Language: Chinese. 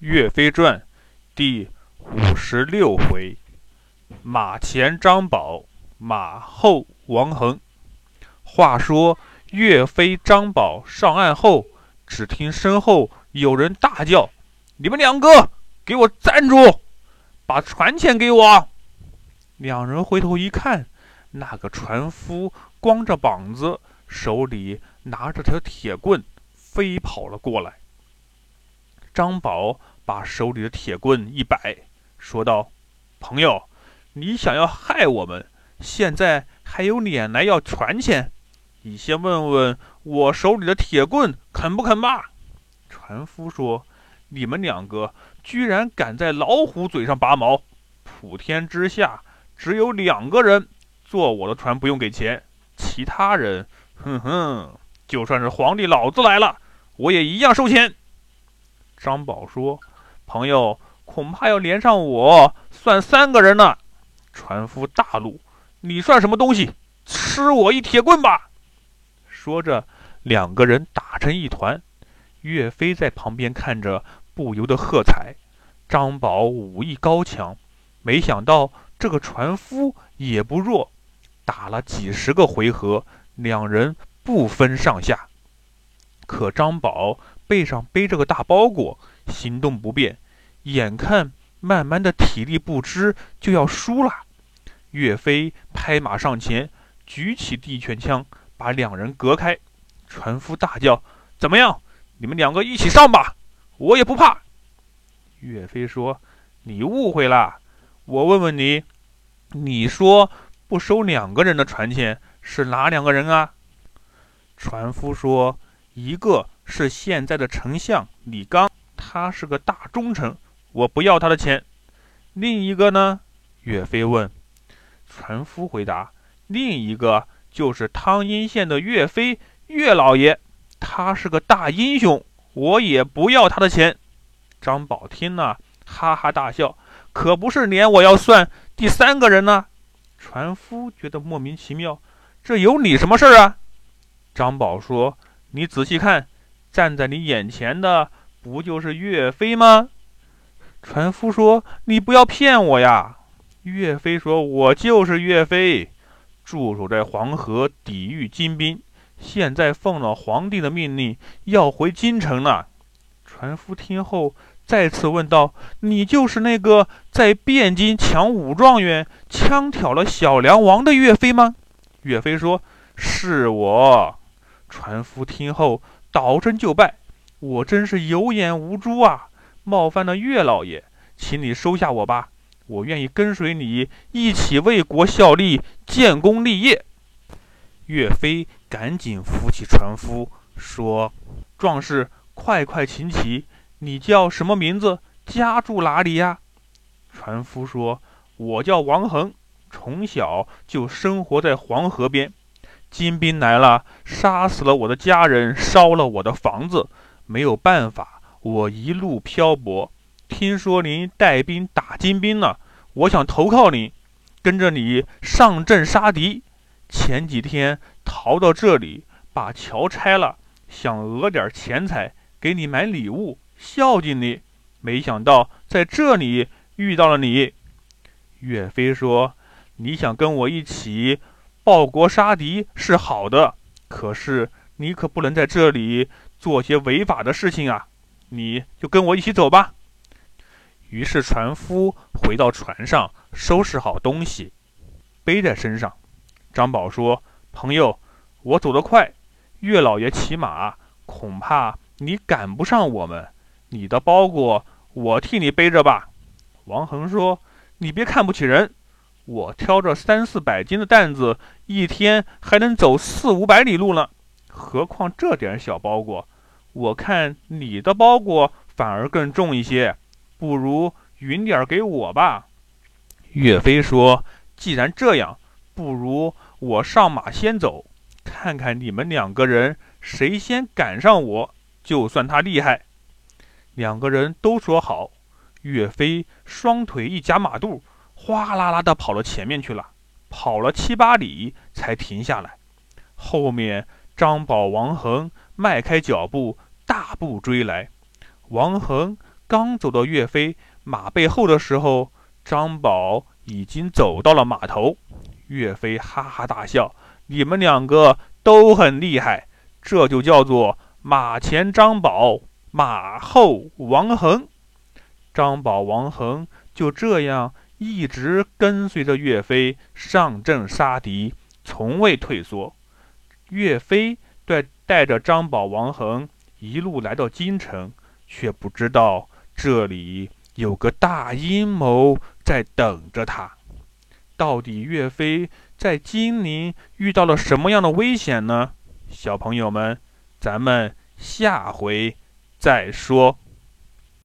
岳飞传第五十六回：马前张宝，马后王恒。话说岳飞、张宝上岸后，只听身后有人大叫：“你们两个，给我站住！把船钱给我！”两人回头一看，那个船夫光着膀子，手里拿着条铁棍，飞跑了过来。张宝把手里的铁棍一摆，说道：“朋友，你想要害我们，现在还有脸来要船钱？你先问问我手里的铁棍肯不肯吧？”船夫说：“你们两个居然敢在老虎嘴上拔毛！普天之下只有两个人坐我的船不用给钱，其他人，哼哼，就算是皇帝老子来了，我也一样收钱。”张宝说：“朋友，恐怕要连上我，算三个人呢。”船夫大怒：“你算什么东西？吃我一铁棍吧！”说着，两个人打成一团。岳飞在旁边看着，不由得喝彩：“张宝武艺高强，没想到这个船夫也不弱。”打了几十个回合，两人不分上下。可张宝……背上背着个大包裹，行动不便，眼看慢慢的体力不支，就要输了。岳飞拍马上前，举起地拳枪，把两人隔开。船夫大叫：“怎么样？你们两个一起上吧，我也不怕。”岳飞说：“你误会了，我问问你，你说不收两个人的船钱是哪两个人啊？”船夫说：“一个。”是现在的丞相李纲，他是个大忠臣，我不要他的钱。另一个呢？岳飞问。船夫回答：另一个就是汤阴县的岳飞，岳老爷，他是个大英雄，我也不要他的钱。张宝听了，哈哈大笑，可不是连我要算第三个人呢？船夫觉得莫名其妙，这有你什么事儿啊？张宝说：你仔细看。站在你眼前的不就是岳飞吗？船夫说：“你不要骗我呀！”岳飞说：“我就是岳飞，驻守在黄河抵御金兵，现在奉了皇帝的命令要回京城了。”船夫听后再次问道：“你就是那个在汴京抢武状元、枪挑了小梁王的岳飞吗？”岳飞说：“是我。”船夫听后。倒身就拜，我真是有眼无珠啊！冒犯了岳老爷，请你收下我吧，我愿意跟随你一起为国效力、建功立业。岳飞赶紧扶起船夫，说：“壮士，快快请起，你叫什么名字？家住哪里呀？”船夫说：“我叫王恒，从小就生活在黄河边。”金兵来了，杀死了我的家人，烧了我的房子，没有办法，我一路漂泊。听说您带兵打金兵了，我想投靠您，跟着你上阵杀敌。前几天逃到这里，把桥拆了，想讹点钱财，给你买礼物，孝敬你。没想到在这里遇到了你。岳飞说：“你想跟我一起？”报国杀敌是好的，可是你可不能在这里做些违法的事情啊！你就跟我一起走吧。于是船夫回到船上，收拾好东西，背在身上。张宝说：“朋友，我走得快，岳老爷骑马，恐怕你赶不上我们。你的包裹我替你背着吧。”王恒说：“你别看不起人。”我挑着三四百斤的担子，一天还能走四五百里路呢，何况这点小包裹？我看你的包裹反而更重一些，不如匀点给我吧。岳飞说：“既然这样，不如我上马先走，看看你们两个人谁先赶上我，就算他厉害。”两个人都说好。岳飞双腿一夹马肚。哗啦啦的跑到前面去了，跑了七八里才停下来。后面张宝、王恒迈开脚步，大步追来。王恒刚走到岳飞马背后的时候，张宝已经走到了马头。岳飞哈哈大笑：“你们两个都很厉害，这就叫做马前张宝，马后王恒。”张宝、王恒就这样一直跟随着岳飞上阵杀敌，从未退缩。岳飞带带着张宝、王恒一路来到京城，却不知道这里有个大阴谋在等着他。到底岳飞在金陵遇到了什么样的危险呢？小朋友们，咱们下回再说。